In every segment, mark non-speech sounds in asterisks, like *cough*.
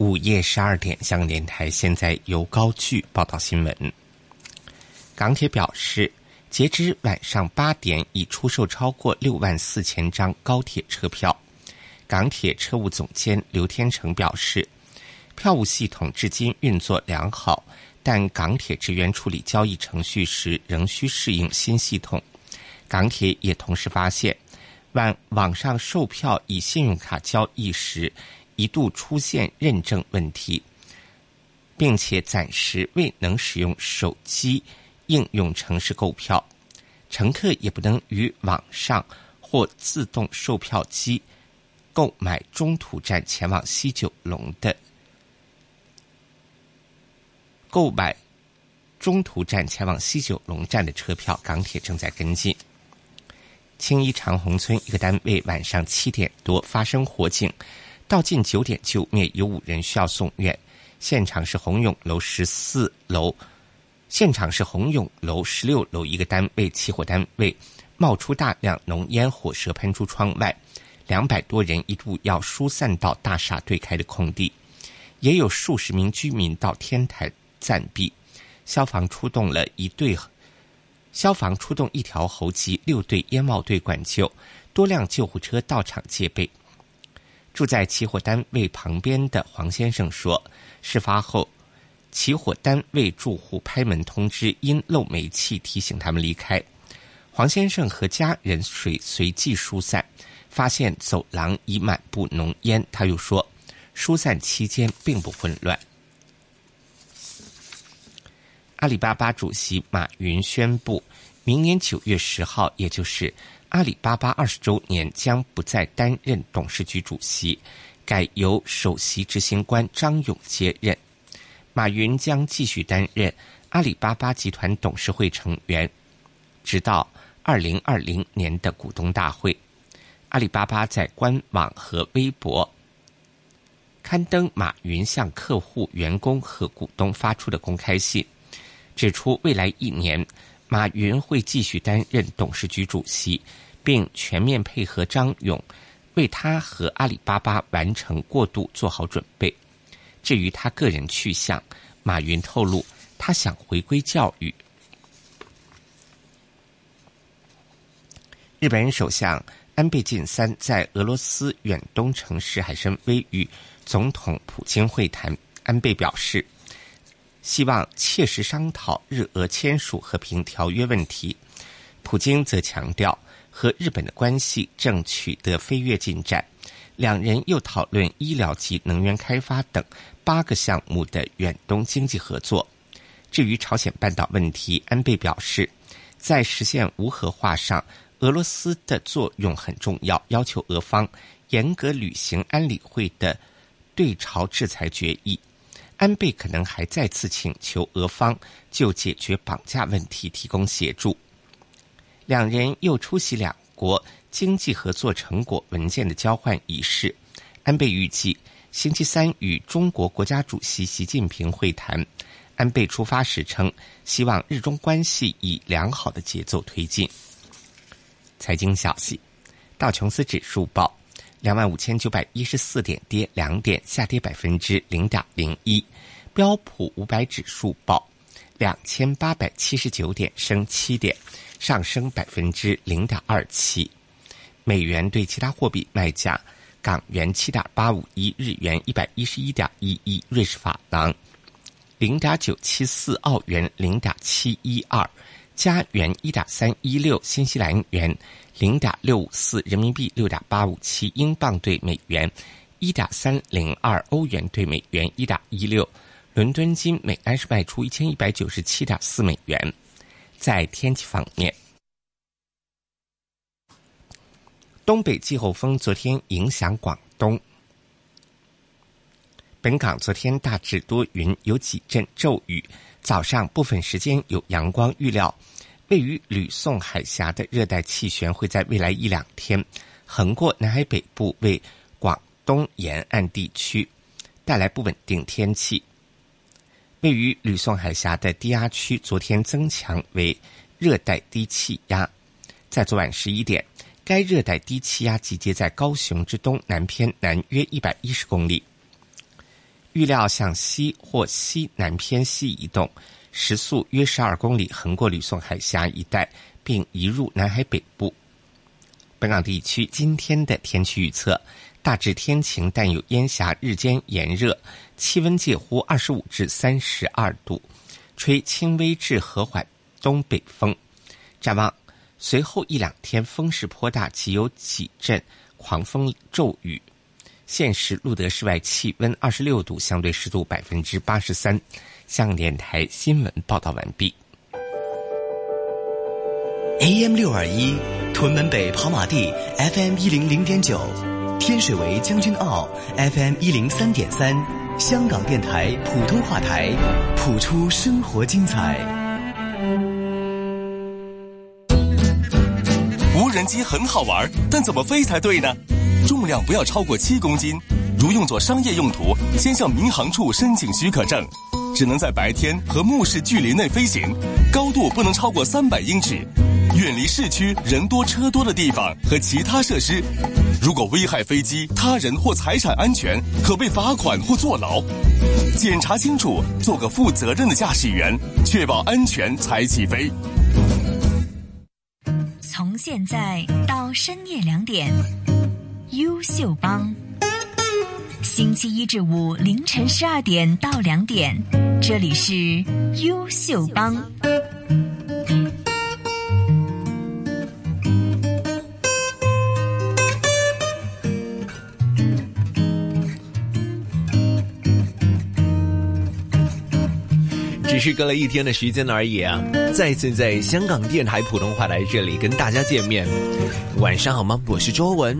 午夜十二点，香港电台现在由高句报道新闻。港铁表示，截至晚上八点，已出售超过六万四千张高铁车票。港铁车务总监刘天成表示，票务系统至今运作良好，但港铁职员处理交易程序时仍需适应新系统。港铁也同时发现，网网上售票以信用卡交易时。一度出现认证问题，并且暂时未能使用手机应用程式购票，乘客也不能与网上或自动售票机购买中途站前往西九龙的购买中途站前往西九龙站的车票。港铁正在跟进。青衣长虹村一个单位晚上七点多发生火警。到近九点救灭，有五人需要送院。现场是宏永楼十四楼，现场是宏永楼十六楼一个单位起火单位，冒出大量浓烟，火舌喷出窗外，两百多人一度要疏散到大厦对开的空地，也有数十名居民到天台暂避。消防出动了一队，消防出动一条猴急六队烟帽队管救，多辆救护车到场戒备。住在起火单位旁边的黄先生说：“事发后，起火单位住户拍门通知，因漏煤气提醒他们离开。黄先生和家人随随即疏散，发现走廊已满布浓烟。他又说，疏散期间并不混乱。”阿里巴巴主席马云宣布，明年九月十号，也就是。阿里巴巴二十周年将不再担任董事局主席，改由首席执行官张勇接任。马云将继续担任阿里巴巴集团董事会成员，直到二零二零年的股东大会。阿里巴巴在官网和微博刊登马云向客户、员工和股东发出的公开信，指出未来一年。马云会继续担任董事局主席，并全面配合张勇，为他和阿里巴巴完成过渡做好准备。至于他个人去向，马云透露，他想回归教育。日本首相安倍晋三在俄罗斯远东城市海参崴与总统普京会谈，安倍表示。希望切实商讨日俄签署和平条约问题。普京则强调和日本的关系正取得飞跃进展。两人又讨论医疗及能源开发等八个项目的远东经济合作。至于朝鲜半岛问题，安倍表示，在实现无核化上，俄罗斯的作用很重要，要求俄方严格履行安理会的对朝制裁决议。安倍可能还再次请求俄方就解决绑架问题提供协助。两人又出席两国经济合作成果文件的交换仪式。安倍预计星期三与中国国家主席习近平会谈。安倍出发时称，希望日中关系以良好的节奏推进。财经消息：道琼斯指数报。两万五千九百一十四点，跌两点，下跌百分之零点零一。标普五百指数报两千八百七十九点，升七点，上升百分之零点二七。美元对其他货币卖价：港元七点八五一，日元一百一十一点一一，瑞士法郎零点九七四，澳元零点七一二，加元一点三一六，新西兰元。零点六五四人民币，六点八五七英镑兑美元，一点三零二欧元兑美元，一点一六。伦敦金每安士卖出一千一百九十七点四美元。在天气方面，东北季候风昨天影响广东，本港昨天大致多云，有几阵骤雨，早上部分时间有阳光，预料。位于吕宋海峡的热带气旋会在未来一两天横过南海北部，为广东沿岸地区带来不稳定天气。位于吕宋海峡的低压区昨天增强为热带低气压，在昨晚十一点，该热带低气压集结在高雄之东南偏南约一百一十公里，预料向西或西南偏西移动，时速约十二公里，横过吕宋海峡一带，并移入南海北部。本港地区今天的天气预测。大致天晴，但有烟霞，日间炎热，气温介乎二十五至三十二度，吹轻微至和缓东北风。展望随后一两天风势颇大，即有几阵狂风骤雨。现时录得室外气温二十六度，相对湿度百分之八十三。向电台新闻报道完毕。AM 六二一，屯门北跑马地，FM 一零零点九。天水围将军澳 FM 一零三点三，香港电台普通话台，谱出生活精彩。无人机很好玩，但怎么飞才对呢？重量不要超过七公斤。如用作商业用途，先向民航处申请许可证。只能在白天和目视距离内飞行，高度不能超过三百英尺。远离市区人多车多的地方和其他设施。如果危害飞机、他人或财产安全，可被罚款或坐牢。检查清楚，做个负责任的驾驶员，确保安全才起飞。从现在到深夜两点，优秀帮。星期一至五凌晨十二点到两点，这里是优秀帮。是隔了一天的时间而已啊！再次在香港电台普通话来这里跟大家见面，晚上好吗？我是周文。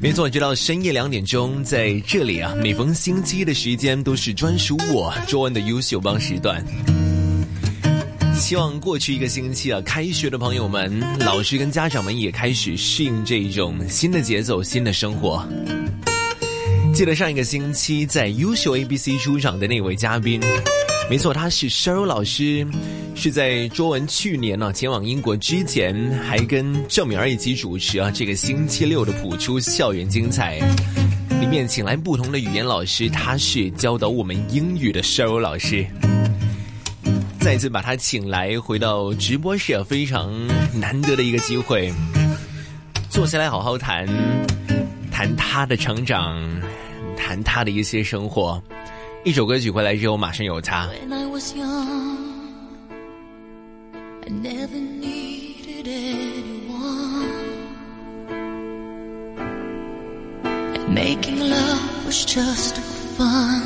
没错，直到深夜两点钟，在这里啊，每逢星期一的时间都是专属我周文的优秀帮时段。希望过去一个星期啊，开学的朋友们、老师跟家长们也开始适应这种新的节奏、新的生活。记得上一个星期在优秀 A B C 出场的那位嘉宾。没错，他是山茹老师，是在卓文去年呢前往英国之前，还跟郑敏儿一起主持啊这个星期六的普出校园精彩，里面请来不同的语言老师，他是教导我们英语的山茹老师，再次把他请来回到直播室，非常难得的一个机会，坐下来好好谈谈他的成长，谈他的一些生活。一首歌曲回来之后，马上有他。Making love was just fun.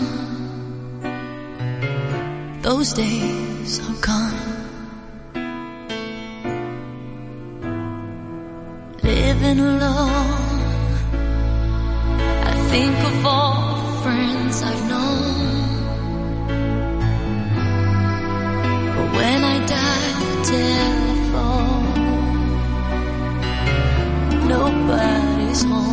Those days are gone. Living alone, I think of all the friends I've known. But when I dial the telephone, nobody's home.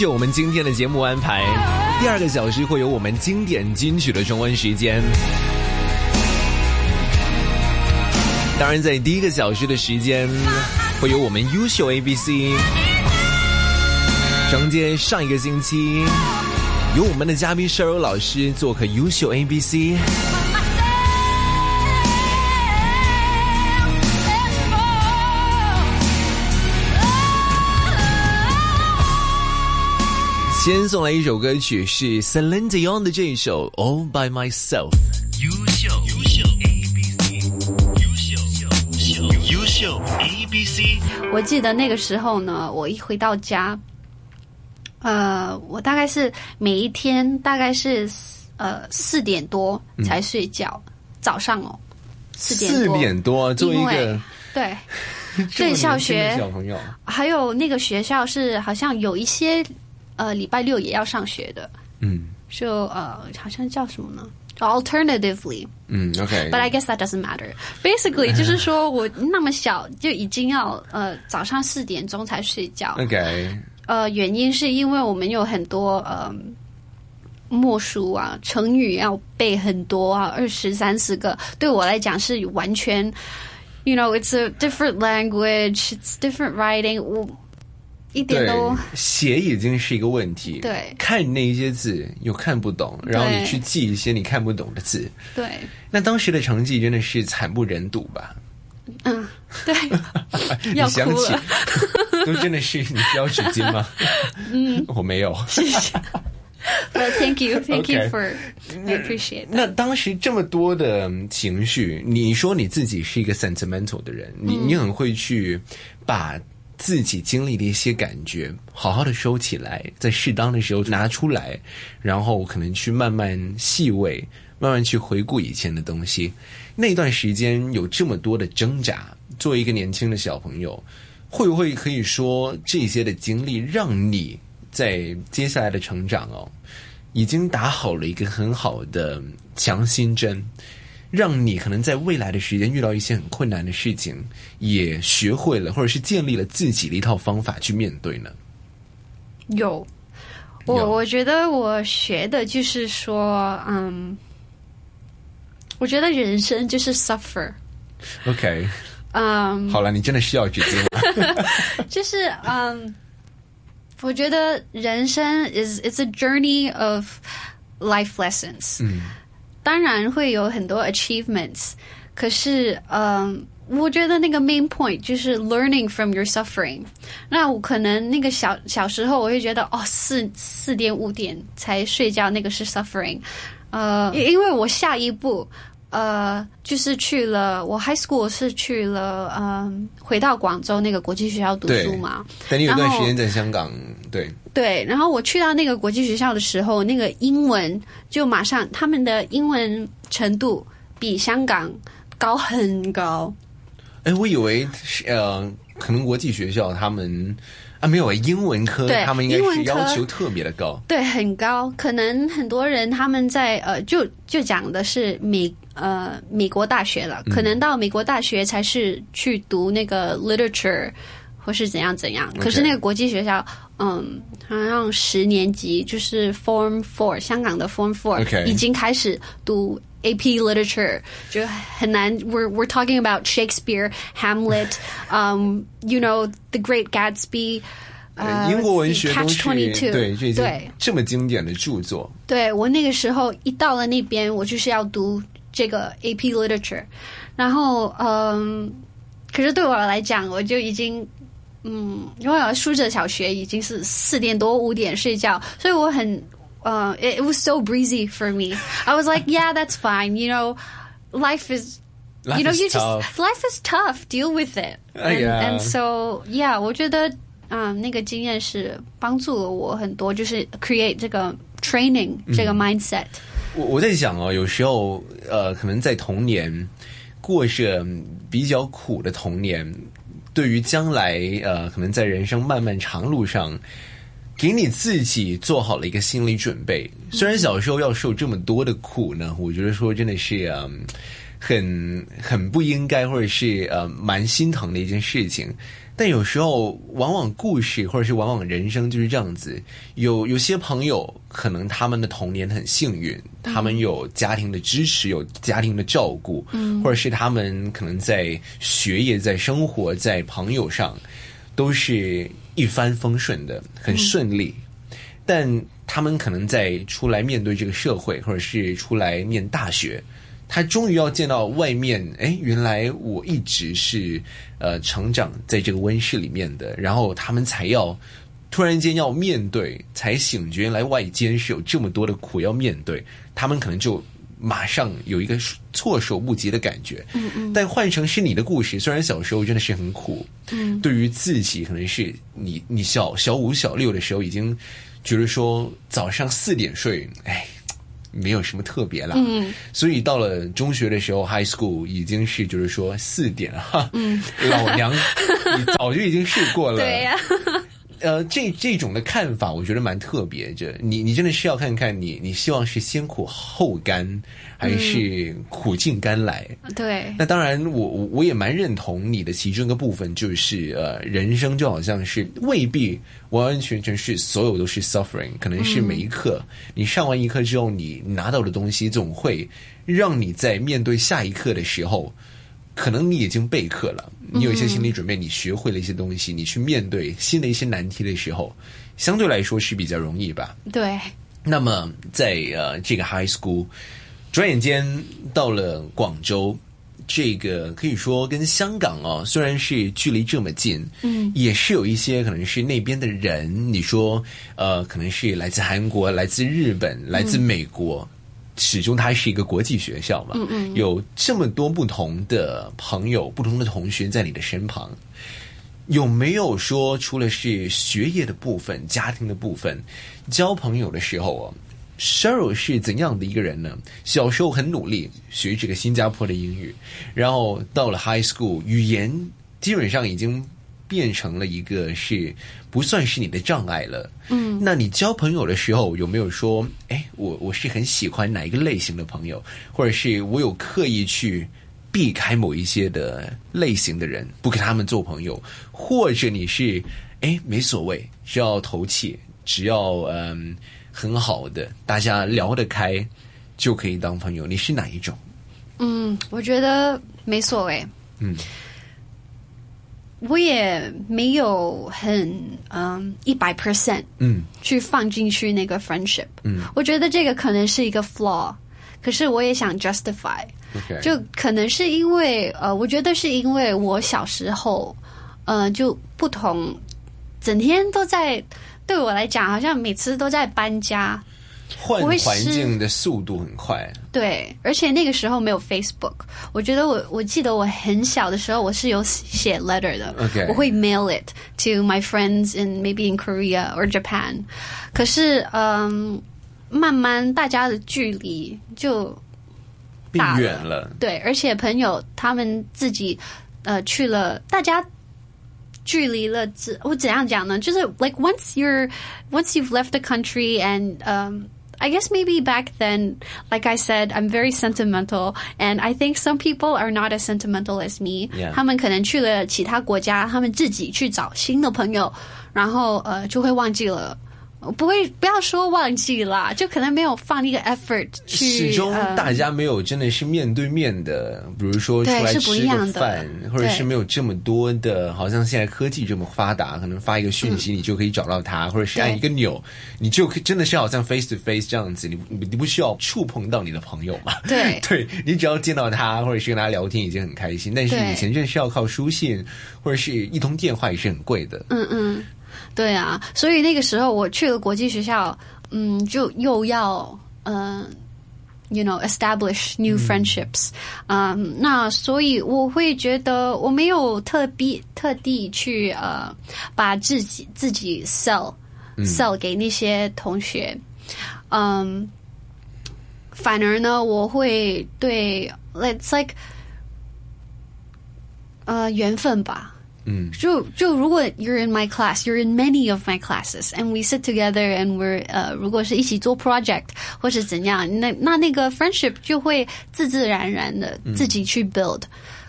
就我们今天的节目安排，第二个小时会有我们经典金曲的重温时间。当然，在第一个小时的时间，会有我们优秀 A B C 承接上一个星期，由我们的嘉宾舍友老师做客优秀 A B C 先送来一首歌曲，是 Celine Dion 的这一首《All by Myself》。优秀优秀 A B C，优秀优秀优秀 A B C。我记得那个时候呢，我一回到家，呃，我大概是每一天大概是呃四点多才睡觉，早上哦，四点四多，点多，做一因个为对，*laughs* 对小学小朋友，还有那个学校是好像有一些呃礼拜六也要上学的，嗯就呃好像叫什么呢？Alternatively，嗯，OK，But I guess that doesn't matter. Basically，就是说我那么小就已经要呃早上四点钟才睡觉。OK，呃，原因是因为我们有很多呃默书啊、成语要背很多啊，二十三十个，对我来讲是完全，you know, it's a different language, it's different writing，我一点都，写已经是一个问题，对看那一些字又看不懂，然后你去记一些你看不懂的字，对，那当时的成绩真的是惨不忍睹吧？嗯，对，你 *laughs* 要想起哭了。*laughs* 都真的是你需要纸巾吗？嗯，我没有。谢谢。Well, thank you, *laughs* thank you for, I appreciate. 那当时这么多的嗯情绪，你说你自己是一个 sentimental 的人，你你很会去把自己经历的一些感觉好好的收起来，在适当的时候拿出来，然后可能去慢慢细味，慢慢去回顾以前的东西。那段时间有这么多的挣扎，作为一个年轻的小朋友，会不会可以说这些的经历让你在接下来的成长哦，已经打好了一个很好的强心针，让你可能在未来的时间遇到一些很困难的事情，也学会了或者是建立了自己的一套方法去面对呢？有，我有。我觉得我学的就是说，嗯，我觉得人生就是 suffer，OK，嗯，好了，你真的需要纸巾了。*laughs* 就是嗯，我觉得人生 is it's a journey of life lessons，嗯，当然会有很多 achievements，可是嗯。我觉得那个 main point 就是 learning from your suffering。那我可能那个小小时候，我会觉得哦，四四点五点才睡觉，那个是 suffering。呃，因因为我下一步呃就是去了，我 high school 是去了嗯、回到广州那个国际学校读书嘛。等你有段时间在香港，对，对，然后我去到那个国际学校的时候，那个英文就马上他们的英文程度比香港高很高。哎，我以为是呃，可能国际学校他们啊没有英文科，对他们应该是要求特别的高。对，很高。可能很多人他们在呃，就就讲的是美呃美国大学了，可能到美国大学才是去读那个 literature 或是怎样怎样。可是那个国际学校，嗯，好像十年级就是 Form Four，香港的 Form Four 已经开始读 AP literature，就很难。We're we're talking about Shakespeare, Hamlet, um, you know, The Great Gatsby. 呃英国文学对这些对这么经典的著作，对我那个时候一到了那边，我就是要读这个 AP Literature，然后嗯，可是对我来讲，我就已经嗯，因为我书着小学已经是四点多五点睡觉，所以我很呃、i t was so breezy for me. I was like, yeah, that's fine. You know, life is. Life you know, you tough. just life is tough. Deal with it. Uh, and, yeah. and so yeah，我觉得嗯，那个经验是帮助了我很多，就是 create 这个 training 这个 mindset。我我在想哦，有时候呃，可能在童年过着比较苦的童年，对于将来呃，可能在人生漫漫长路上，给你自己做好了一个心理准备。虽然小时候要受这么多的苦呢，我觉得说真的是嗯。很很不应该，或者是呃蛮心疼的一件事情，但有时候，往往故事或者是往往人生就是这样子。有有些朋友可能他们的童年很幸运，他们有家庭的支持，有家庭的照顾，嗯，或者是他们可能在学业、在生活、在朋友上都是一帆风顺的，很顺利。但他们可能在出来面对这个社会，或者是出来念大学。他终于要见到外面，哎，原来我一直是呃成长在这个温室里面的，然后他们才要突然间要面对，才醒觉，原来外间是有这么多的苦要面对，他们可能就马上有一个措手不及的感觉。嗯嗯。但换成是你的故事，虽然小时候真的是很苦，嗯，对于自己可能是你你小小五小六的时候已经觉得说早上四点睡，哎。没有什么特别了，嗯，所以到了中学的时候，high school 已经是就是说四点哈，嗯，*laughs* 老娘你早就已经试过了，*laughs* 对呀。呃，这这种的看法，我觉得蛮特别。这你你真的是要看看你，你希望是先苦后甘，还是苦尽甘来？对。那当然，我我我也蛮认同你的其中一个部分，就是呃，人生就好像是未必完完全全是所有都是 suffering，可能是每一课你上完一课之后，你拿到的东西总会让你在面对下一课的时候。可能你已经备课了，你有一些心理准备，你学会了一些东西，你去面对新的一些难题的时候，相对来说是比较容易吧。对。那么在呃这个 high school，转眼间到了广州，这个可以说跟香港哦，虽然是距离这么近，嗯，也是有一些可能是那边的人，你说呃，可能是来自韩国、来自日本、来自美国。始终它是一个国际学校嘛，有这么多不同的朋友、不同的同学在你的身旁，有没有说除了是学业的部分、家庭的部分，交朋友的时候哦 s h e r y l 是怎样的一个人呢？小时候很努力学这个新加坡的英语，然后到了 High School，语言基本上已经。变成了一个是不算是你的障碍了。嗯，那你交朋友的时候有没有说，哎，我我是很喜欢哪一个类型的朋友，或者是我有刻意去避开某一些的类型的人，不跟他们做朋友，或者你是哎没所谓，只要投气，只要嗯很好的，大家聊得开就可以当朋友。你是哪一种？嗯，我觉得没所谓。嗯。我也没有很嗯一百 percent 嗯。去放进去那个 friendship 嗯，我觉得这个可能是一个 flaw，可是我也想 justify，就可能是因为呃，我觉得是因为我小时候呃就不同，整天都在对我来讲好像每次都在搬家。换环境的速度很快，对，而且那个时候没有 Facebook。我觉得我我记得我很小的时候，我是有写 letter 的，OK，我会 mail it to my friends in maybe in Korea or Japan。可是，嗯，慢慢大家的距离就变远了，对，而且朋友他们自己呃去了，大家距离了，我怎样讲呢？就是 like once you're once you've left the country and um I guess maybe back then, like I said, I'm very sentimental, and I think some people are not as sentimental as me. Yeah. 他们可能去了其他国家，他们自己去找新的朋友，然后呃就会忘记了 不会，不要说忘记啦，就可能没有放一个 effort 去。始终大家没有真的是面对面的，比如说出来吃个饭，或者是没有这么多的，好像现在科技这么发达，可能发一个讯息你就可以找到他，或者是按一个钮，你就可以真的是好像 face to face 这样子，你你不需要触碰到你的朋友嘛？对，*laughs* 对你只要见到他，或者是跟他聊天已经很开心。但是以前真的是要靠书信，或者是一通电话也是很贵的。嗯嗯。对啊，所以那个时候我去了国际学校，嗯，就又要嗯，you know establish new friendships，嗯，那所以我会觉得我没有特地特地去呃把自己自己 sell sell 给那些同学，嗯，反而呢，我会对 let's like 呃缘分吧。嗯，就就如果 you're in my class, you're in many of my classes, and we sit together and we're 呃，如果是一起做 project 或是怎样，那那那个 friendship 就会自自然然的自己去 build。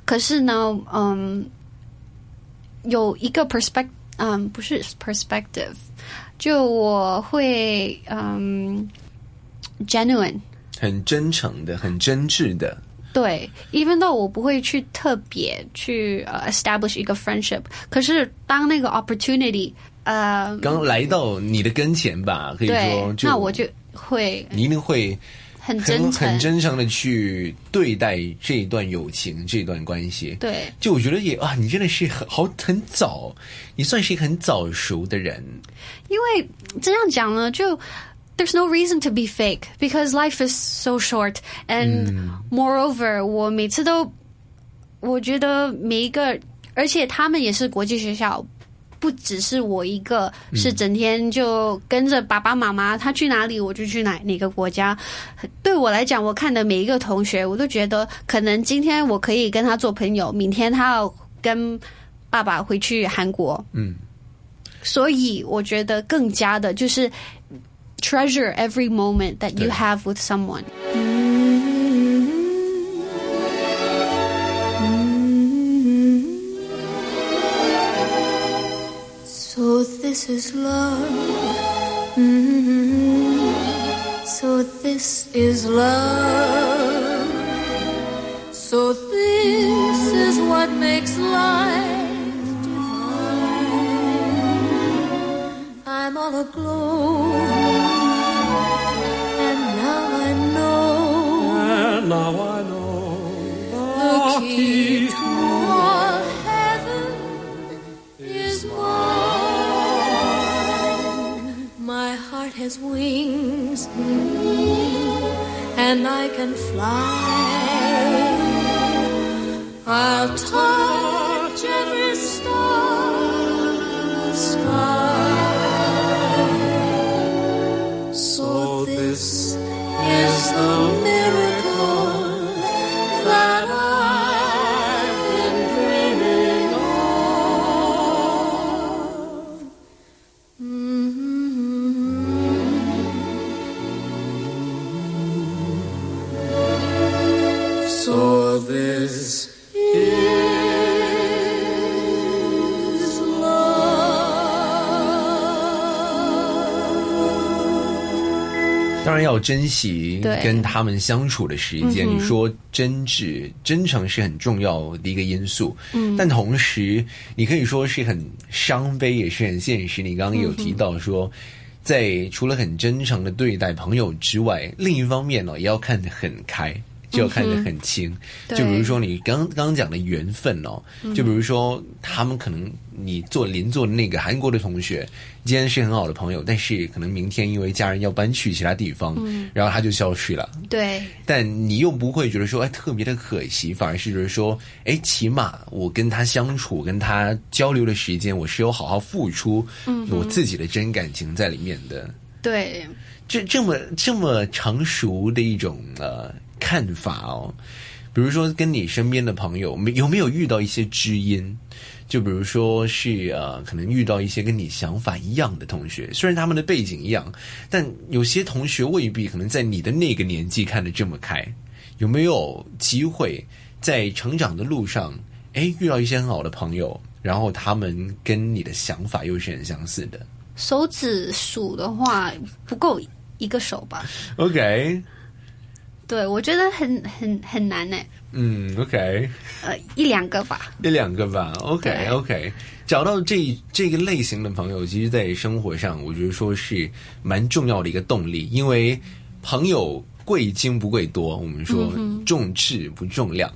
可是呢，嗯， 有一个 perspective，嗯，不是 perspective，就我会嗯 genuine。很真诚的，很真挚的。 对，even though 我不会去特别去呃 establish 一个 friendship，可是当那个 opportunity 呃，刚来到你的跟前吧，可以说，就那我就会你一定会很真很真诚的去对待这一段友情，这一段关系。对，就我觉得也啊，你真的是很好很早，你算是一个很早熟的人。因为这样讲呢，就 there's no reason to be fake because life is so short and moreover，、我每次都我觉得每一个，而且他们也是国际学校。不只是我一个，是整天就跟着爸爸妈妈，他去哪里我就去哪哪个国家。对我来讲，我看的每一个同学，我都觉得可能今天我可以跟他做朋友，明天他要跟爸爸回去韩国。嗯，所以我觉得更加的就是 treasure every moment that you have with someone。So this is love. Mm, So this is love. So this is what makes life all aglow. And now I know. And now I know The oh, key to our heaven is mine. My heart has wings, and I can fly. I'll touch every star in the sky. Is the miracle 要珍惜跟他们相处的时间。你说真挚、真诚是很重要的一个因素，嗯，但同时你可以说是很伤悲，也是很现实。你刚刚有提到说。在除了很真诚的对待朋友之外，另一方面呢、也要看得很开，就要看得很清。对。就比如说你刚刚刚讲的缘分哦，就比如说他们可能你做邻座的那个韩国的同学，今天是很好的朋友，但是可能明天因为家人要搬去其他地方，然后他就消失了。对，但你又不会觉得说，哎，特别的可惜，反而是觉得说，哎，起码我跟他相处、跟他交流的时间，我是有好好付出我自己的真感情在里面的。对，这这么这么成熟的一种呃看法哦，比如说跟你身边的朋友，没有没有遇到一些知音？就比如说是呃，可能遇到一些跟你想法一样的同学，虽然他们的背景一样，但有些同学未必可能在你的那个年纪看得这么开。有没有机会在成长的路上，哎，遇到一些很好的朋友，然后他们跟你的想法又是很相似的手指数的话不够一个手吧？？OK，对，我觉得很很很难呢。嗯，OK。呃，一两个吧。一两个吧，OK 对 OK，找到这这个类型的朋友，其实，在生活上，我觉得说是蛮重要的一个动力，因为朋友贵精不贵多，我们说重质不重量。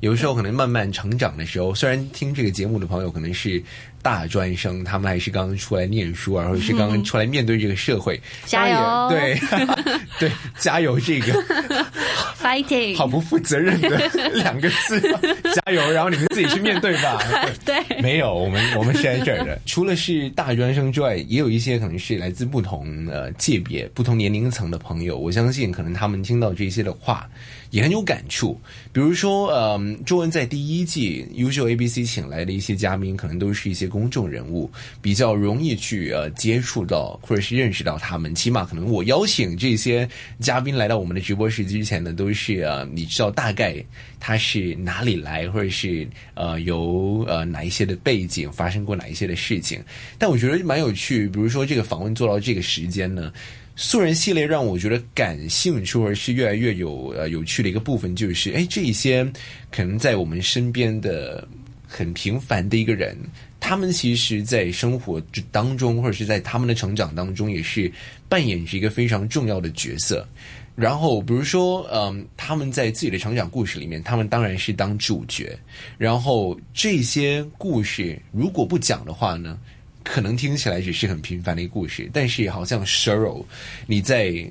有时候可能慢慢成长的时候，虽然听这个节目的朋友可能是大专生，他们还是刚刚出来念书然后是刚刚出来面对这个社会，加油对 *laughs* 对，加油！这个 Fighting，好不负责任的两个字，*laughs* 加油！然后你们自己去面对吧。*laughs* 对没有，我们我们是在这儿的。除了是大专生之外，也有一些可能是来自不同呃界别、不同年龄层的朋友。我相信，可能他们听到这些的话，也很有感触。比如说，呃，周文在第一季优秀 ABC 请来的一些嘉宾，可能都是一些公众人物，比较容易去呃接触到或者是认识到他们。起码可能我邀请这些嘉宾来到我们的直播室之前呢，都是呃你知道大概他是哪里来，或者是呃由呃哪一些的背景发生过哪一些的事情。但我觉得蛮有趣，比如说这个访问做到这个时间呢。素人系列让我觉得感兴趣，或者是越来越有呃有趣的一个部分，就是哎，这一些可能在我们身边的很平凡的一个人，他们其实，在生活当中，或者是在他们的成长当中，也是扮演着一个非常重要的角色。然后，比如说，嗯，他们在自己的成长故事里面，他们当然是当主角。然后，这些故事如果不讲的话呢？可能听起来只是很平凡的一个故事，但是好像 Sheryl，你在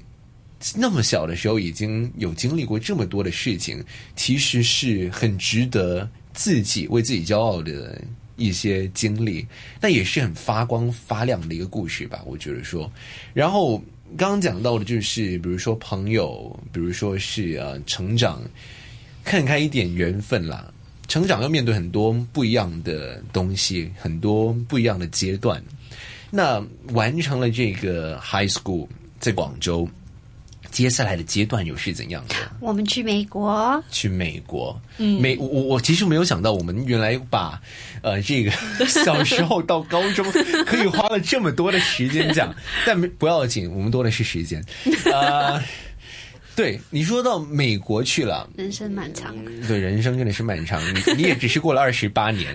那么小的时候已经有经历过这么多的事情，其实是很值得自己为自己骄傲的一些经历，那也是很发光发亮的一个故事吧，我觉得说。然后刚刚讲到的就是，比如说朋友，比如说是呃成长，看开一点缘分啦。成长要面对很多不一样的东西，很多不一样的阶段。那完成了这个 high school 在广州，接下来的阶段又是怎样的？我们去美国，去美国。嗯，美我我其实没有想到，我们原来把呃这个 *laughs* 小时候到高中 *laughs* 可以花了这么多的时间讲，*laughs* 但没不要紧，我们多的是时间啊。对你说到美国去了，人生漫长。对，人生真的是漫长。你你也只是过了二十八年，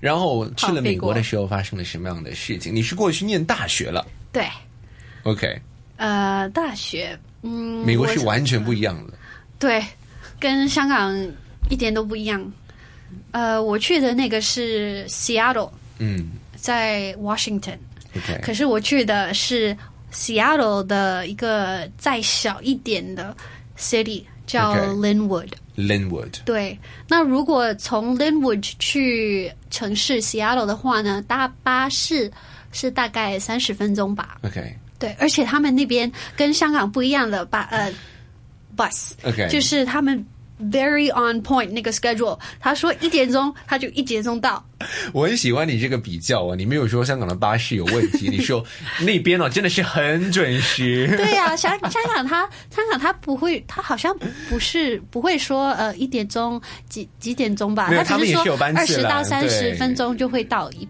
然后去了美国的时候发生了什么样的事情？你是过去念大学了？对。OK。呃，大学，嗯，美国是完全不一样的。对，跟香港一点都不一样。呃，我去的那个是 Seattle，嗯，在 Washington。可是我去的是。Seattle 的一个再小一点的 city 叫 Linwood。Linwood。对，那如果从 Linwood 去城市 Seattle 的话呢，搭巴士是大概三十分钟吧。OK。对，而且他们那边跟香港不一样的巴呃 bus。就是他们。Very on point 那个 schedule，他说一点钟他就一点钟到。*laughs* 我很喜欢你这个比较啊，你没有说香港的巴士有问题，你说 *laughs* 那边哦真的是很准时。*laughs* 对呀，香香港他香港他不会，他好像不是不会说呃一点钟几几点钟吧？他只是说二十到三十分钟就会到，一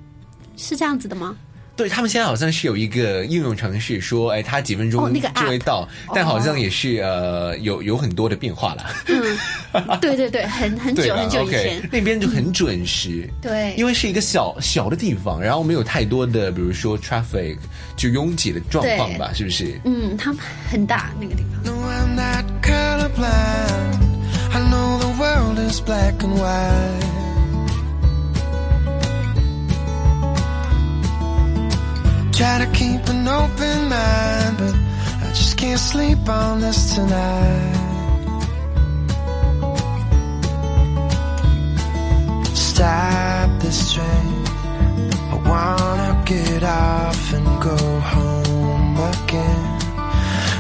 是这样子的吗？对他们现在好像是有一个应用程序，说哎，他几分钟就会到，但好像也是呃有有很多的变化了。嗯，对对对，很很久很久以前，那边就很准时。对，因为是一个小小的地方，然后没有太多的，比如说 traffic 就拥挤的状况吧，是不是？嗯，他们很大那个地方。Try to keep an open mind, but I just can't sleep on this tonight. Stop this train. I wanna get off and go home again.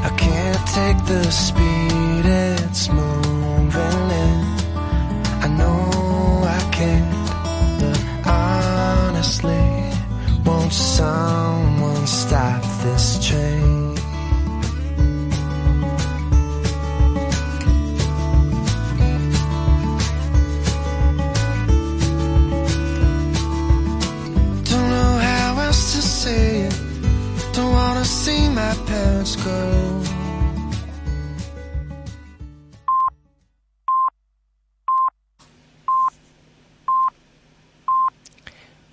I can't take the speed it's moving in. I know I can't, but honestly, won't some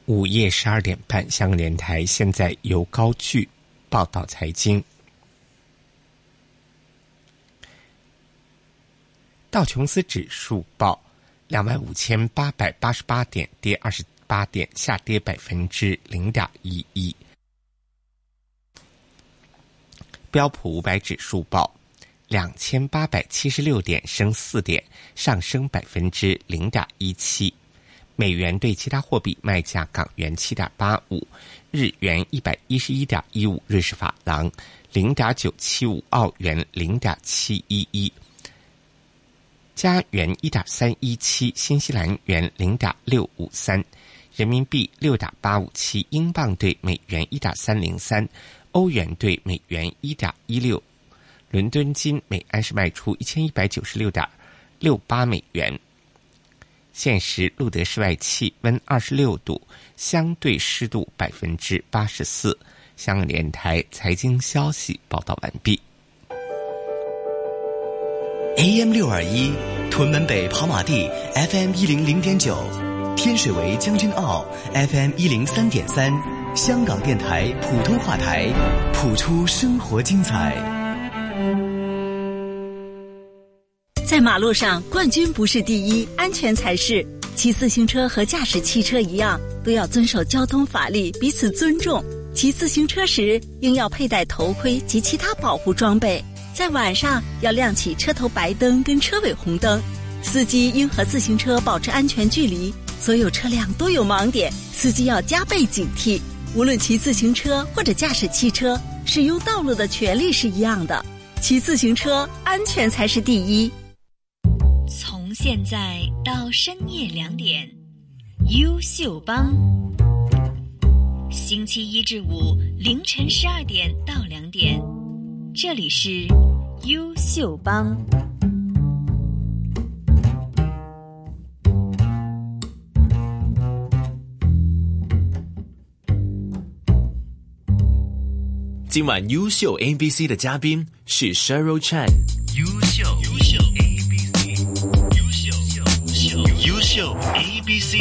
午夜十二点半，香港电台现在由高聚报道财经。道琼斯指数报两万五千八百八十八点，跌二十八点，下跌百分之零点一一。标普五百指数报两千八百七十六点，升四点，上升百分之零点一七。美元对其他货币卖价：港元七点八五，日元一百一十一点一五，瑞士法郎零点九七五，澳元零点七一一，加元一点三一七，新西兰元零点六五三，人民币六点八五七，英镑对美元一点三零三，欧元对美元一点一六，伦敦金每安士卖出一千一百九十六点六八美元。现时录得室外气温二十六度，相对湿度百分之八十四。香港电台财经消息报道完毕。AM 六二一，屯门北跑马地 FM 一零零点九，天水围将军澳 FM 一零三点三，香港电台普通话台，谱出生活精彩。在马路上，冠军不是第一，安全才是。骑自行车和驾驶汽车一样，都要遵守交通法律，彼此尊重。骑自行车时，应要佩戴头盔及其他保护装备。在晚上要亮起车头白灯跟车尾红灯，司机应和自行车保持安全距离。所有车辆都有盲点，司机要加倍警惕。无论骑自行车或者驾驶汽车，使用道路的权利是一样的。骑自行车安全才是第一。从现在到深夜两点，优秀帮。星期一至五凌晨十二点到两点，这里是优秀帮。今晚优秀 NBC 的嘉宾是 Cheryl Chan。C。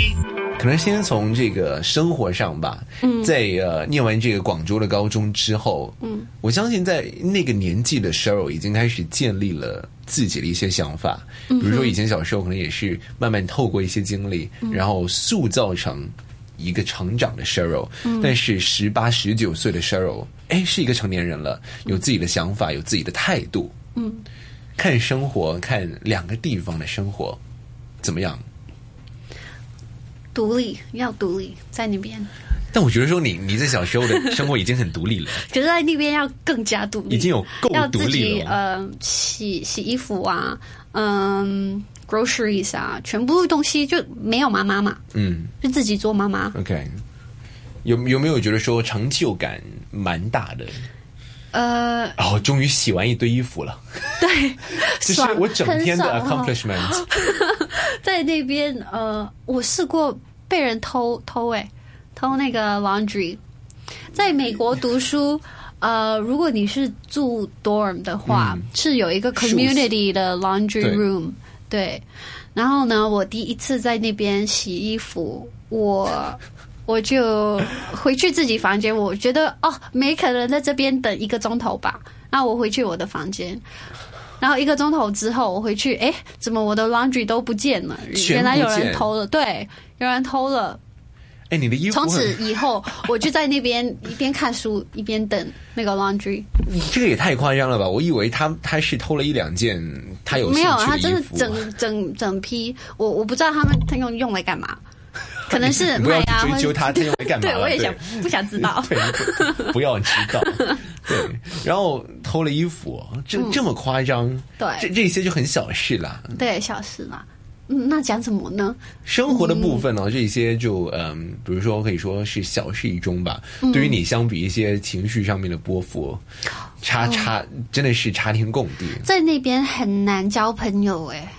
可能先从这个生活上吧，嗯。在呃念完这个广州的高中之后，嗯，我相信在那个年纪的 Sheryl 已经开始建立了自己的一些想法，嗯比如说以前小时候可能也是慢慢透过一些经历，嗯。然后塑造成一个成长的 Sheryl，、嗯。但是十八十九岁的 Sheryl，哎，是一个成年人了，有自己的想法，有自己的态度，嗯，看生活，看两个地方的生活怎么样？独立要独立，在那边，但我觉得说你你在小时候的生活已经很独立了，*laughs* 可是在那边要更加独立，已经有够独立了。呃洗洗衣服啊，嗯，groceries 啊，全部东西就没有妈妈嘛，嗯就自己做妈妈。，OK，有有没有觉得说成就感蛮大的？呃，哦，终于洗完一堆衣服了，对，*laughs* 这是我整天的 accomplishment。*laughs* 在那边，呃，我试过被人偷偷诶、偷那个 laundry。在美国读书，呃，如果你是住 dorm 的话，嗯是有一个 community 的 laundry room，对。然后呢，我第一次在那边洗衣服，我 *laughs* 我就回去自己房间，我觉得哦，没可能在这边等一个钟头吧。那我回去我的房间，然后一个钟头之后，我回去，哎，怎么我的 laundry 都不见了？全原来有人偷了，对，有人偷了。哎，你的衣服从此以后，*laughs* 我就在那边一边看书一边等那个 laundry。这个也太夸张了吧！我以为他他是偷了一两件他有没有，兴他真的。整整整批，我我不知道他们他用用来干嘛，可能是 *laughs* 不要追究他 *laughs* 他用来干嘛对，我也想不想知道。对，不 *laughs* 不要知道。对，然后偷了衣服，这嗯这么夸张？对这这些就很小事啦。对，小事啦。嗯，那讲什么呢？生活的部分呢，这些就嗯，比如说可以说是小事一桩吧。嗯对于你相比一些情绪上面的波幅，差哦差真的是差天共地。在那边很难交朋友哎、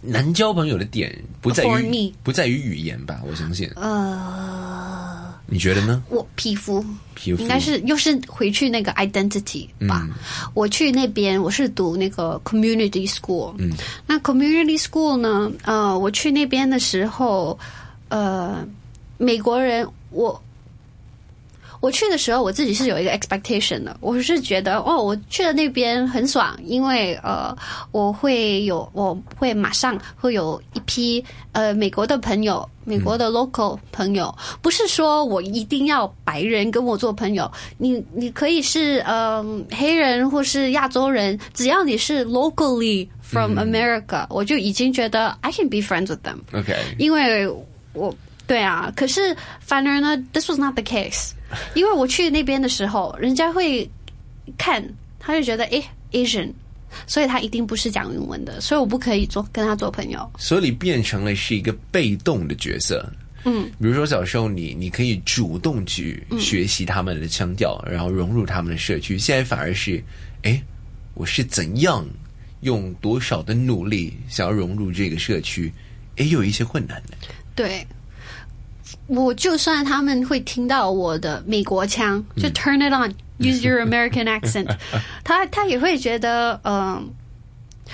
难交朋友的点不在于不在于语言吧？我相信，呃，你觉得呢？我皮肤皮肤应该是又是回去那个 identity 吧。嗯我去那边我是读那个 community school，嗯，那 community school 呢，呃，我去那边的时候，呃，美国人我。我去的时候，我自己是有一个 expectation 的，我是觉得哦，我去了那边很爽，因为呃，我会有我会马上会有一批呃美国的朋友，美国的 local 朋友，不是说我一定要白人跟我做朋友，你你可以是嗯、呃黑人或是亚洲人，只要你是 locally from 嗯。America，、我就已经觉得 I can be friends with them。OK，因为我对啊，可是反而呢，this was not the case，*laughs* 因为我去那边的时候，人家会看，他就觉得诶 Asian，所以他一定不是讲英文的，所以我不可以做跟他做朋友。所以你变成了是一个被动的角色。嗯，比如说小时候你你可以主动去嗯学习他们的腔调，然后融入他们的社区。现在反而是，哎，我是怎样用多少的努力想要融入这个社区，也有一些困难的。对，我就算他们会听到我的美国腔，就 turn it on，use your American accent，他他也会觉得，嗯、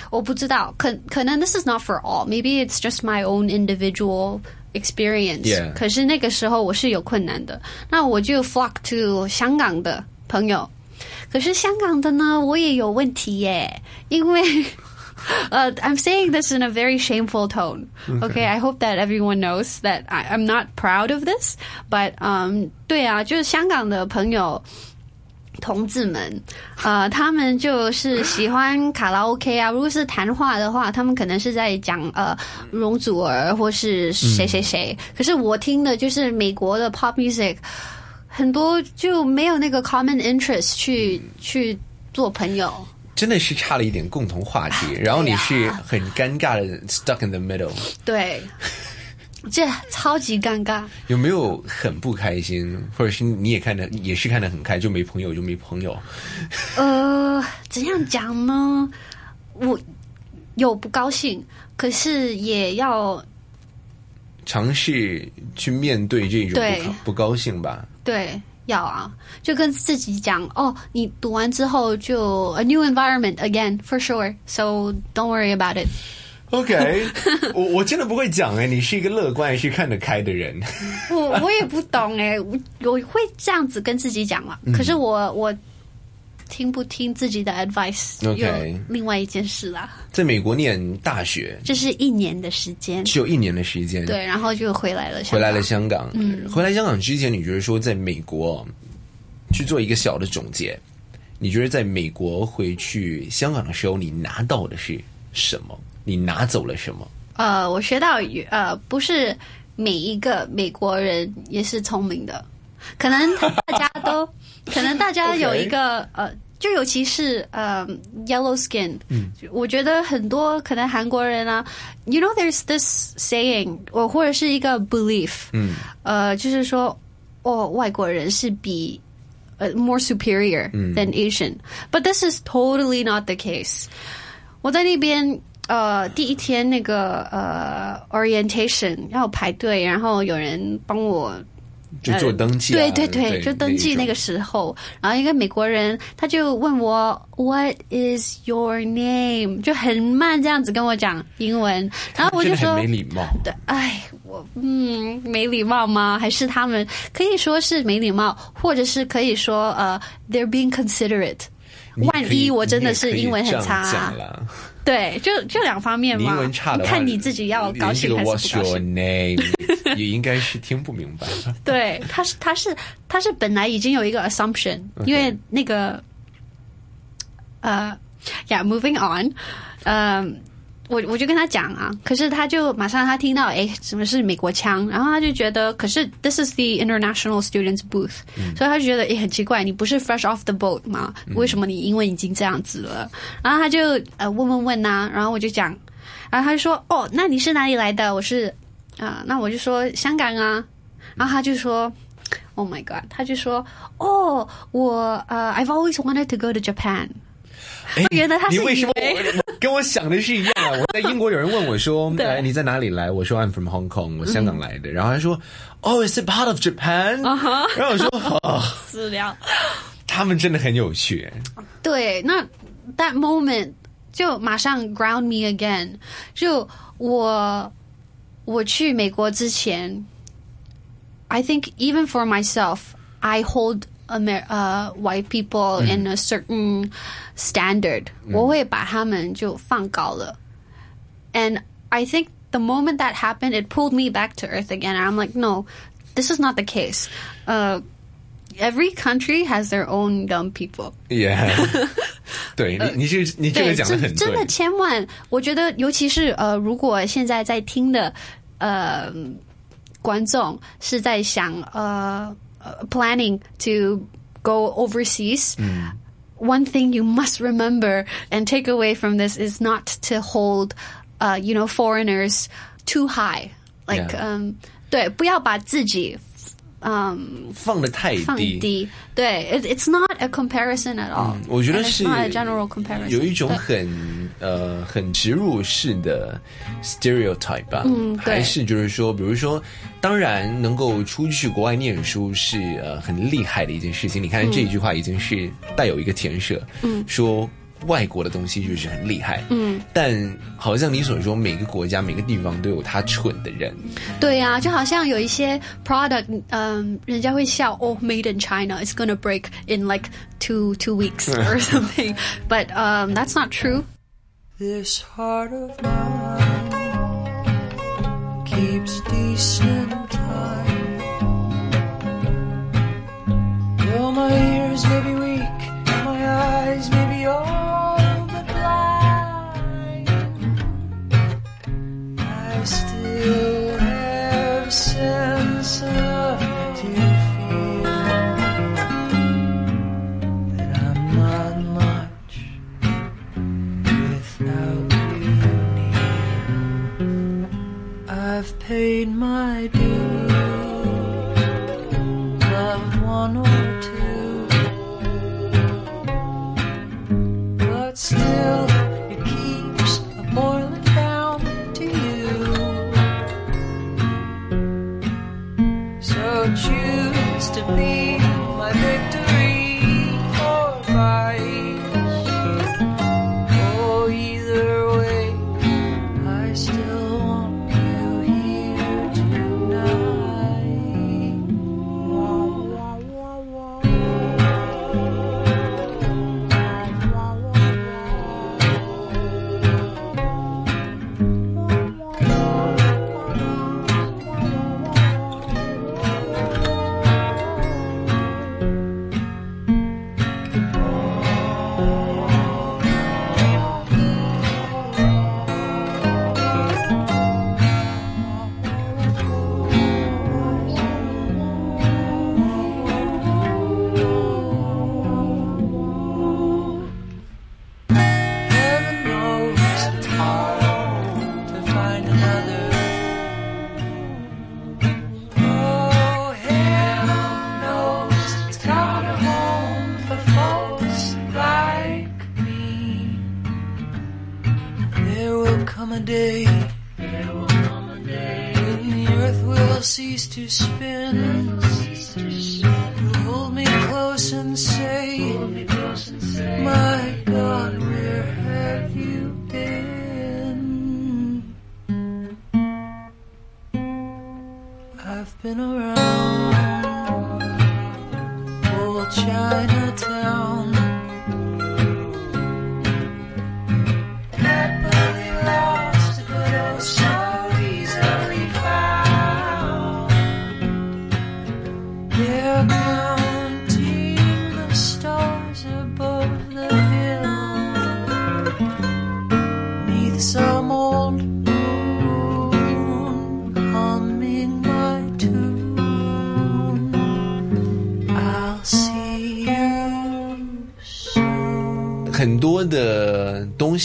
我不知道，可可能 this is not for all，maybe it's just my own individual experience。可是那个时候我是有困难的，那我就 flock to 香港的朋友。可是香港的呢，我也有问题耶，因为。Uh, I'm saying this in a very shameful tone. Okay, I hope that everyone knows that I, I'm not proud of this. But um, 对啊，就是香港的朋友。同志们，呃，他们就是喜欢卡拉 OK *laughs* 啊。如果是谈话的话，他们可能是在讲呃容祖儿或是谁谁谁。可是我听的就是美国的 pop music，很多就没有那个 common interest 去去做朋友。 真的是差了一点共同话题，然后你是很尴尬的 stuck in the middle，对，*laughs* 这超级尴尬。有没有很不开心，或者是你也看得也是看得很开，就没朋友就没朋友？呃，怎样讲呢？我有不高兴，可是也要尝试去面对这种对不不高兴吧。对要啊，就跟自己讲哦，你读完之后就 a new environment again for sure，so don't worry about it。OK，我我真的不会讲哎，你是一个乐观、是看得开的人。*laughs* 我我也不懂哎，我我会这样子跟自己讲了，可是我我听不听自己的 advice，OK 另外一件事啦。在美国念大学这是一年的时间，只有一年的时间，对，然后就回来了，回来了香港。嗯回来香港之前，你觉得说在美国去做一个小的总结，你觉得在美国回去香港的时候，你拿到的是什么？你拿走了什么？呃，我学到呃，不是每一个美国人也是聪明的，可能大家都，可能大家有一个呃，就尤其是呃 yellow skin，嗯，我觉得很多可能韩国人啊，you know there's this saying，我或者是一个 belief，嗯，呃，就是说，哦，外国人是比。呃 more superior than Asian, but this is totally not the case. 我在那边呃第一天那个呃 orientation 要排队，然后有人帮我。就做登记、啊对对对，对就登记那个时候，然后一个美国人他就问我 What is your name？就很慢这样子跟我讲英文，然后我就说没礼貌。对，哎，我嗯，没礼貌吗？还是他们可以说是没礼貌，或者是可以说呃，they're being considerate。万一我真的是英文很差、对，就就两方面嘛。你英文差的话，看你自己要高兴还连这个 What's 是不高 your 兴。name 也应该是听不明白。*laughs* 对，他是他是他是本来已经有一个 assumption，、因为那个呃，yeah，moving on，嗯、我我就跟他讲啊，可是他就马上他听到哎什么是美国腔，然后他就觉得，可是 this is the international students booth，、所以他就觉得哎很奇怪，你不是 fresh off the boat 吗？为什么你英文已经这样子了？然后他就呃问问问呐、然后我就讲，然后他就说哦，那你是哪里来的？我是啊、那我就说香港啊，然后他就说。Oh my god！他就说：“哦，我呃、i v e always wanted to go to Japan。”哎原来他是你为什么以为我我跟我想的是一样啊？我在英国有人问我说：“对哎，你在哪里来？”我说：“I'm *laughs* from Hong Kong，我香港来的。然后他说：“Oh, is it part of Japan？” *laughs* 然后我说：“哦，资料。他们真的很有趣。对，那 *laughs* that moment 就马上 ground me again。就我我去美国之前，I think even for myself, I hold Amer 呃、white people in a certain standard，、我会把他们就放高了。And I think the moment that happened, it pulled me back to earth again. I'm like, no, this is not the case. Uh, every country has their own dumb people. Yeah，*laughs* 对你，你这你这个对，讲的很真真的对。千万，我觉得尤其是呃，如果现在在听的呃观众是在想呃呃 planning to go overseas。One thing you must remember and take away from this is not to hold, uh, you know, foreigners too high. Like, Yeah. 嗯，对，不要把自己 嗯放的太放低。低。对，it it's not a comparison at all、嗯我觉得是 not a general comparison。有一种很呃很植入式的 stereotype 吧，嗯对还是就是说，比如说，当然能够出去国外念书是呃很厉害的一件事情。你看这一句话已经是带有一个填设，嗯说外国的东西就是很厉害，嗯，但好像你所说，每个国家每个地方都有他蠢的人，对呀、就好像有一些 product，嗯，人家会笑哦，made in China，it's gonna break in like two two weeks or something，but um that's not true。This heart of mine keeps decent time. in my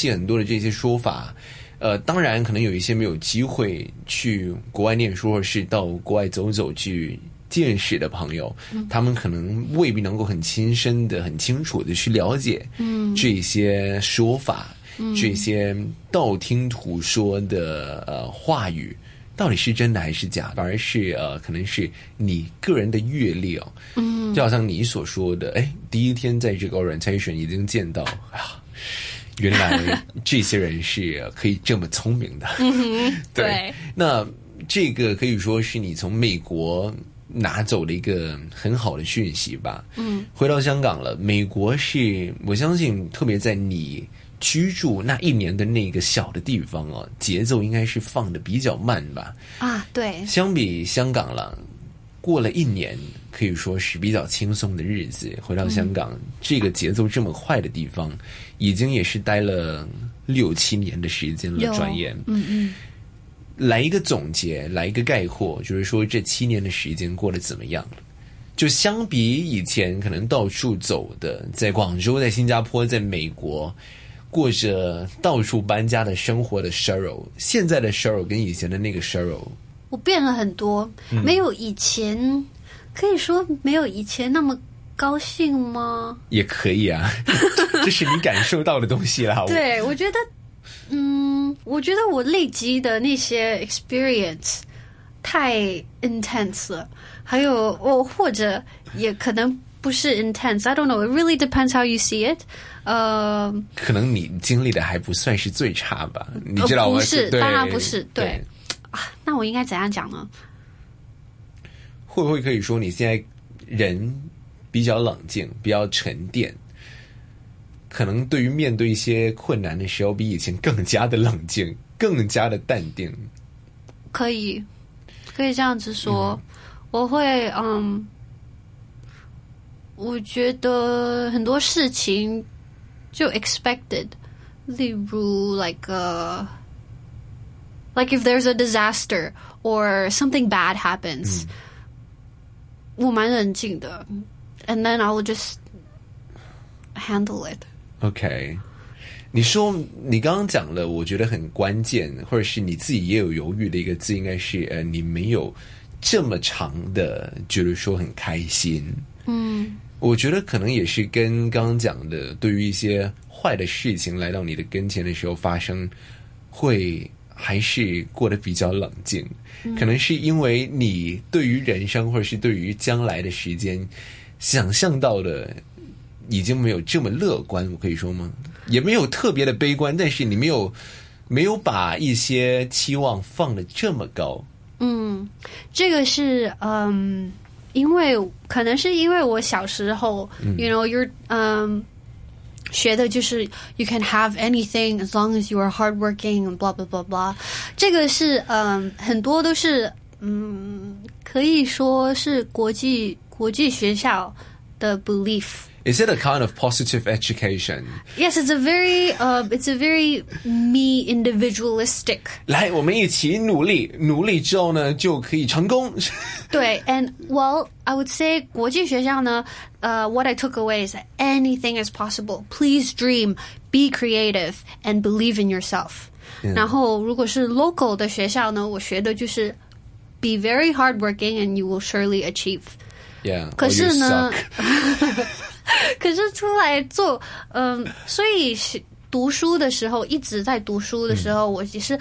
很多的这些说法，呃，当然可能有一些没有机会去国外念书，或是到国外走走去见识的朋友，他们可能未必能够很亲身的、很清楚的去了解，嗯这些说法，嗯这些道听途说的呃话语。到底是真的还是假？反而是呃，可能是你个人的阅历哦，嗯就好像你所说的，哎，第一天在这个 orientation 已经见到啊，原来这些人是可以这么聪明的。*laughs* 对，那这个可以说是你从美国拿走了一个很好的讯息吧。嗯回到香港了，美国是我相信，特别在你居住那一年的那个小的地方哦，节奏应该是放的比较慢吧。啊，对，相比香港了，过了一年，可以说是比较轻松的日子。回到香港、这个节奏这么快的地方，已经也是待了六七年的时间了。转眼，嗯嗯。来一个总结，来一个概括，就是说这七年的时间过得怎么样？就相比以前可能到处走的，在广州、在新加坡、在美国，过着到处搬家的生活的 Sheryl，现在的 Sheryl 跟以前的那个 Sheryl，我变了很多，嗯没有以前可以说没有以前那么高兴吗？也可以啊，*laughs* 这是你感受到的东西啦。我对，我觉得，嗯，我觉得我累积的那些 experience 太 intense 了，还有我或者也可能不是 intense，I don't know，it really depends how you see it。呃，可能你经历的还不算是最差吧，你知道吗？呃不是，当然不是，对对。啊，那我应该怎样讲呢？会不会可以说你现在人比较冷静，比较沉淀？可能对于面对一些困难的时候，比以前更加的冷静，更加的淡定。可以，可以这样子说，我会嗯，我觉得很多事情就 expected，例如 like a like if there's a disaster or something bad happens，、我蛮冷静的，and then I will just handle it。OK，你说你刚刚讲了，我觉得很关键，或者是你自己也有犹豫的一个字，应该是呃，你没有这么长的觉得说很开心。嗯，我觉得可能也是跟刚刚讲的，对于一些坏的事情来到你的跟前的时候发生，会还是过得比较冷静。可能是因为你对于人生或者是对于将来的时间想象到的已经没有这么乐观，我可以说吗？也没有特别的悲观，但是你没有没有把一些期望放的这么高。嗯，这个是嗯，因为可能是因为我小时候、y o u know you're 嗯、学的就是 you can have anything as long as you are hardworking and blah blah blah blah，这个是嗯很多都是嗯可以说是国际国际学校的 belief。Is it a kind of positive education？ Yes, it's a very uh, it's a very me individualistic 来，我们一起努力，努力之后呢，就可以成功。对，and *laughs* well, I would say 国际学校呢，呃、w h a t I took away is that anything is possible. Please dream, be creative, and believe in yourself. 然后，如果是 local 的学校呢，我学的就是 be very hardworking, and you will surely achieve. Yeah，可是 or you 呢 *laughs* suck， *laughs* 可是出来做，嗯、所以读书的时候，一直在读书的时候，我也是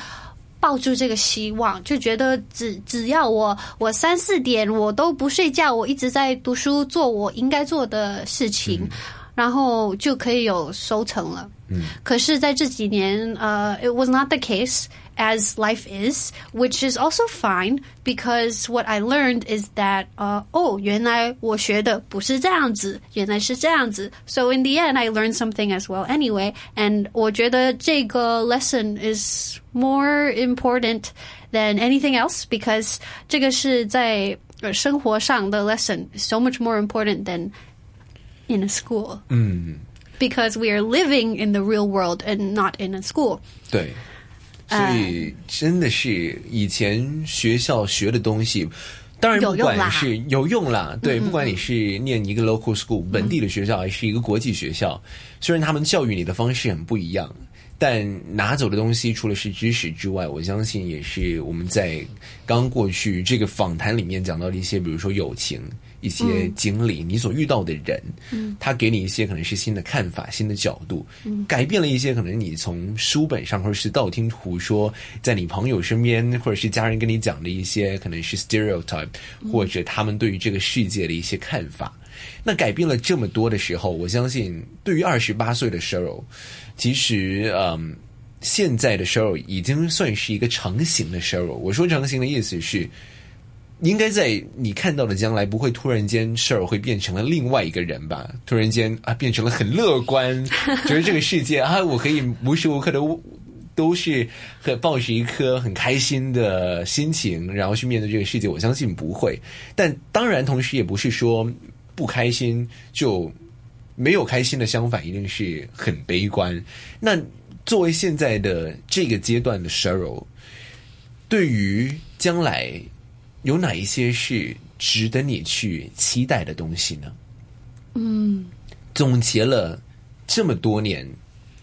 抱住这个希望，就觉得只只要我我三四点我都不睡觉，我一直在读书，做我应该做的事情，然后就可以有收成了。嗯，可是在这几年，呃、i t was not the case. As life is, which is also fine because what I learned is that, 呃、哦，原来我学的不是这样子，原来是这样子。So in the end, I learned something as well anyway. And 我觉得这个 lesson is more important than anything else because 这个是在呃生活上的 lesson is so much more important than in a school. 嗯， Because we are living in the real world and not in a school. 对， 所以真的是以前学校学的东西。当然，不管是有用啦，对，不管你是念一个 local school 本地的学校，还是一个国际学校，虽然他们教育你的方式很不一样，但拿走的东西除了是知识之外，我相信也是我们在刚过去这个访谈里面讲到的一些，比如说友情。一些经历，你所遇到的人，他给你一些可能是新的看法、新的角度，嗯改变了一些可能你从书本上或者是道听途说，在你朋友身边或者是家人跟你讲的一些可能是 stereotype，或者他们对于这个世界的一些看法。那改变了这么多的时候，我相信对于二十八岁的 Sheryl，其实嗯，现在的 Sheryl 已经算是一个成型的 Sheryl。我说成型的意思是。应该在你看到的将来，不会突然间事儿会变成了另外一个人吧？突然间啊，变成了很乐观，觉得这个世界啊，我可以无时无刻的都是很抱着一颗很开心的心情，然后去面对这个世界。我相信不会，但当然，同时也不是说不开心就没有开心的，相反，一定是很悲观。那作为现在的这个阶段的 Sheryl，对于将来。有哪一些是值得你去期待的东西呢？嗯，总结了这么多年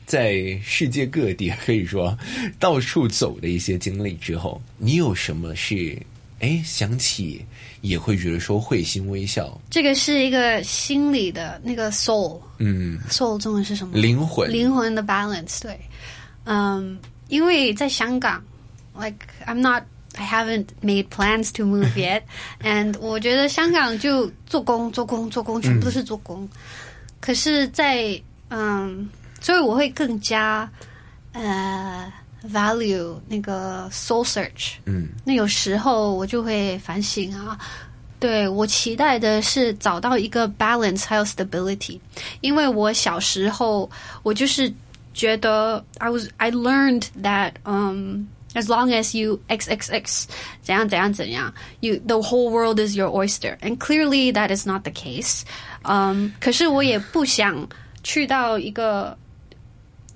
在世界各地可以说 *laughs* 到处走的一些经历之后，你有什么是哎想起也会觉得说会心微笑。这个是一个心理的那个 soul，嗯，soul 中文是什么？灵魂灵魂的 balance。对，嗯，因为在香港，like I'm not。I haven't made plans to move *laughs* yet, and 我觉得香港就做工、做工、做工，全部都是做工。可是在，嗯，所以我会更加呃 value 那个 soul search。嗯，那有时候我就会反省啊，对我期待的是找到一个 balance 还有 stability，因为我小时候我就是觉得 I was I learned that um as long as you xxx 怎样怎样怎样，you the whole world is your oyster and clearly that is not the case。嗯，可是我也不想去到一个，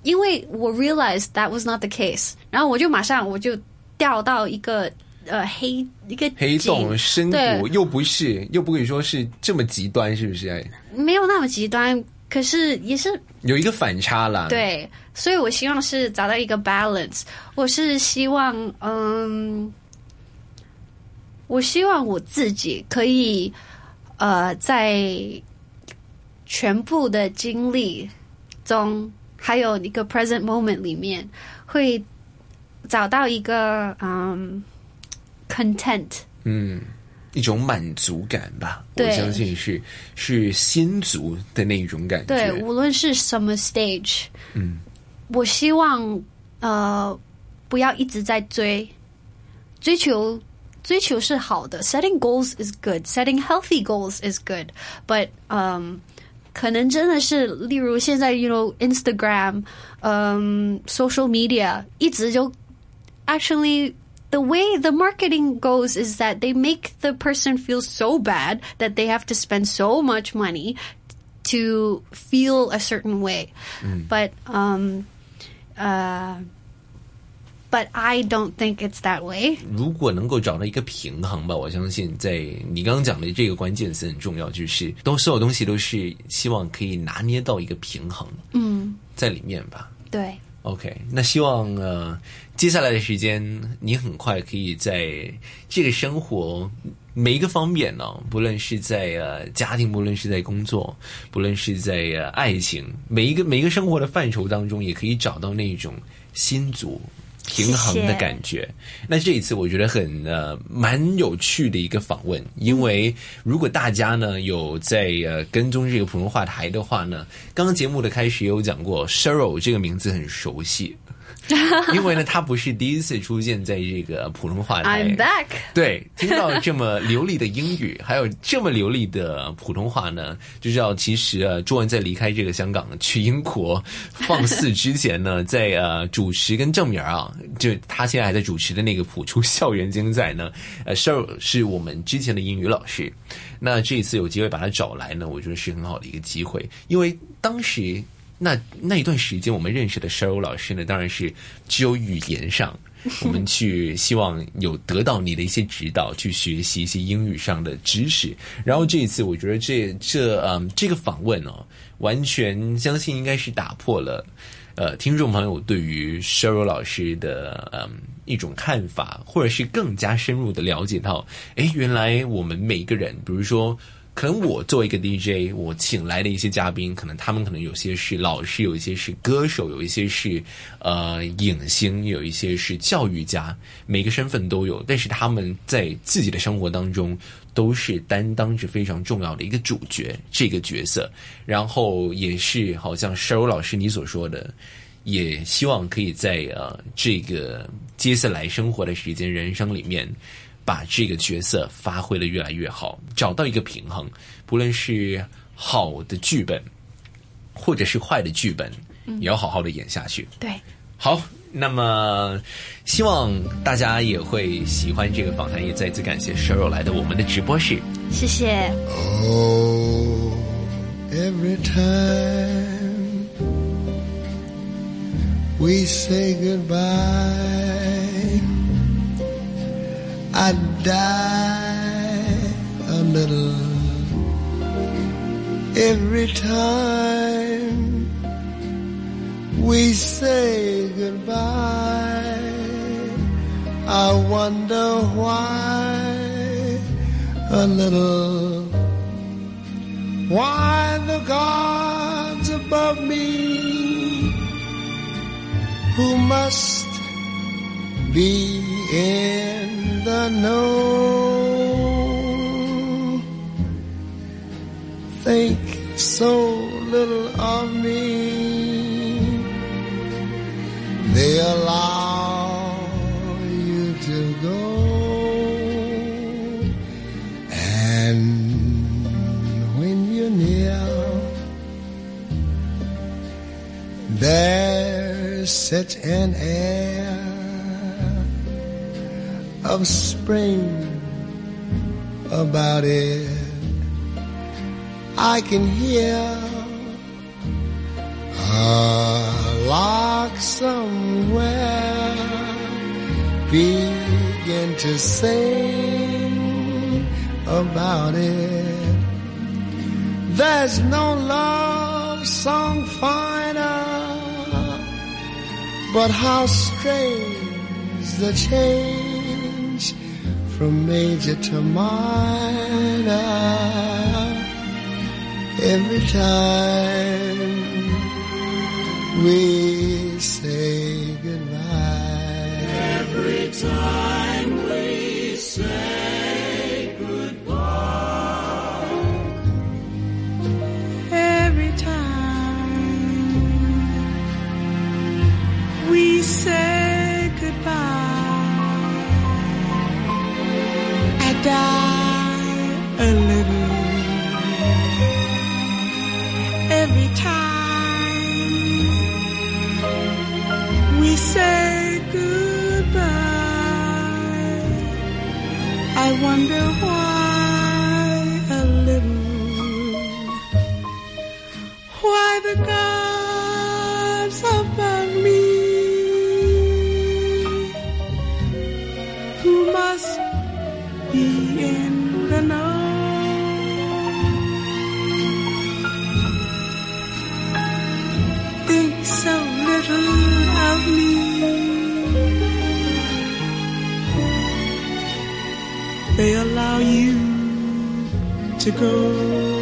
因为我 realized that was not the case，然后我就马上我就掉到一个呃黑一个黑洞井深对谷又不是，又不可以说是这么极端，是不是？哎，没有那么极端，可是也是有一个反差啦。，对， 所以我希望是找到一个 balance。我是希望，嗯，我希望我自己可以，呃，在全部的经历中，还有一个 present moment 里面，会找到一个嗯 content。嗯，一种满足感吧。我相信是是心足的那种感觉。对，无论是什么 stage，嗯，我希望呃不要一直在追，追求追求是好的，setting goals is good，setting healthy goals is good，but 嗯、可能真的是，例如现在，you know Instagram，嗯、social media 一直就 actually the way the marketing goes is that they make the person feel so bad that they have to spend so much money to feel a certain way. But um uh but I don't think it's that way. 如果能够找到一个平衡吧，我相信在你刚刚讲的这个关键词很重要，就是都所有东西都是希望可以拿捏到一个平衡，嗯，在里面吧。对。OK，那希望呃，接下来的时间你很快可以在这个生活每一个方面呢、不论是在呃家庭，不论是在工作，不论是在呃爱情，每一个每一个生活的范畴当中，也可以找到那种心足。平衡的感觉。那这一次我觉得很呃蛮有趣的一个访问，因为如果大家呢有在呃跟踪这个普通话台的话呢，刚刚节目的开始也有讲过 Sheryl 这个名字很熟悉。*laughs* 因为呢，他不是第一次出现在这个普通话台。I'm back。对，听到这么流利的英语，还有这么流利的普通话呢，*laughs* 就知道其实啊，朱文在离开这个香港去英国放肆之前呢，在呃主持跟郑明啊，就他现在还在主持的那个普出校园竞赛呢，*laughs* 呃，Cheryl 是我们之前的英语老师。那这一次有机会把他找来呢，我觉得是很好的一个机会，因为当时。那那一段时间，我们认识的 Sheryl 老师呢，当然是只有语言上，*laughs* 我们去希望有得到你的一些指导，去学习一些英语上的知识。然后这一次，我觉得这这嗯这个访问哦，完全相信应该是打破了呃听众朋友对于 Sheryl 老师的嗯一种看法，或者是更加深入的了解到，诶，原来我们每一个人，比如说。可能我作为一个 DJ，我请来的一些嘉宾，可能他们可能有些是老师，有一些是歌手，有一些是呃影星，有一些是教育家，每个身份都有。但是他们在自己的生活当中都是担当着非常重要的一个主角这个角色，然后也是好像 Cheryl 老师你所说的。也希望可以在呃这个接下来生活的时间、人生里面，把这个角色发挥的越来越好，找到一个平衡。不论是好的剧本，或者是坏的剧本，也要好好的演下去。对，好，那么希望大家也会喜欢这个访谈，也再次感谢 Sheryl 来到我们的直播室。谢谢。Oh, every time we say goodbye, I die a little. Every time we say goodbye, I wonder why a little. Why the gods above me who must be in the know. Think so little of me. They allow you to go. And when you're near there's such an air of spring about it. I can hear a lark somewhere begin to sing about it. There's no love song finer, but how strange the change from major to minor every time we to go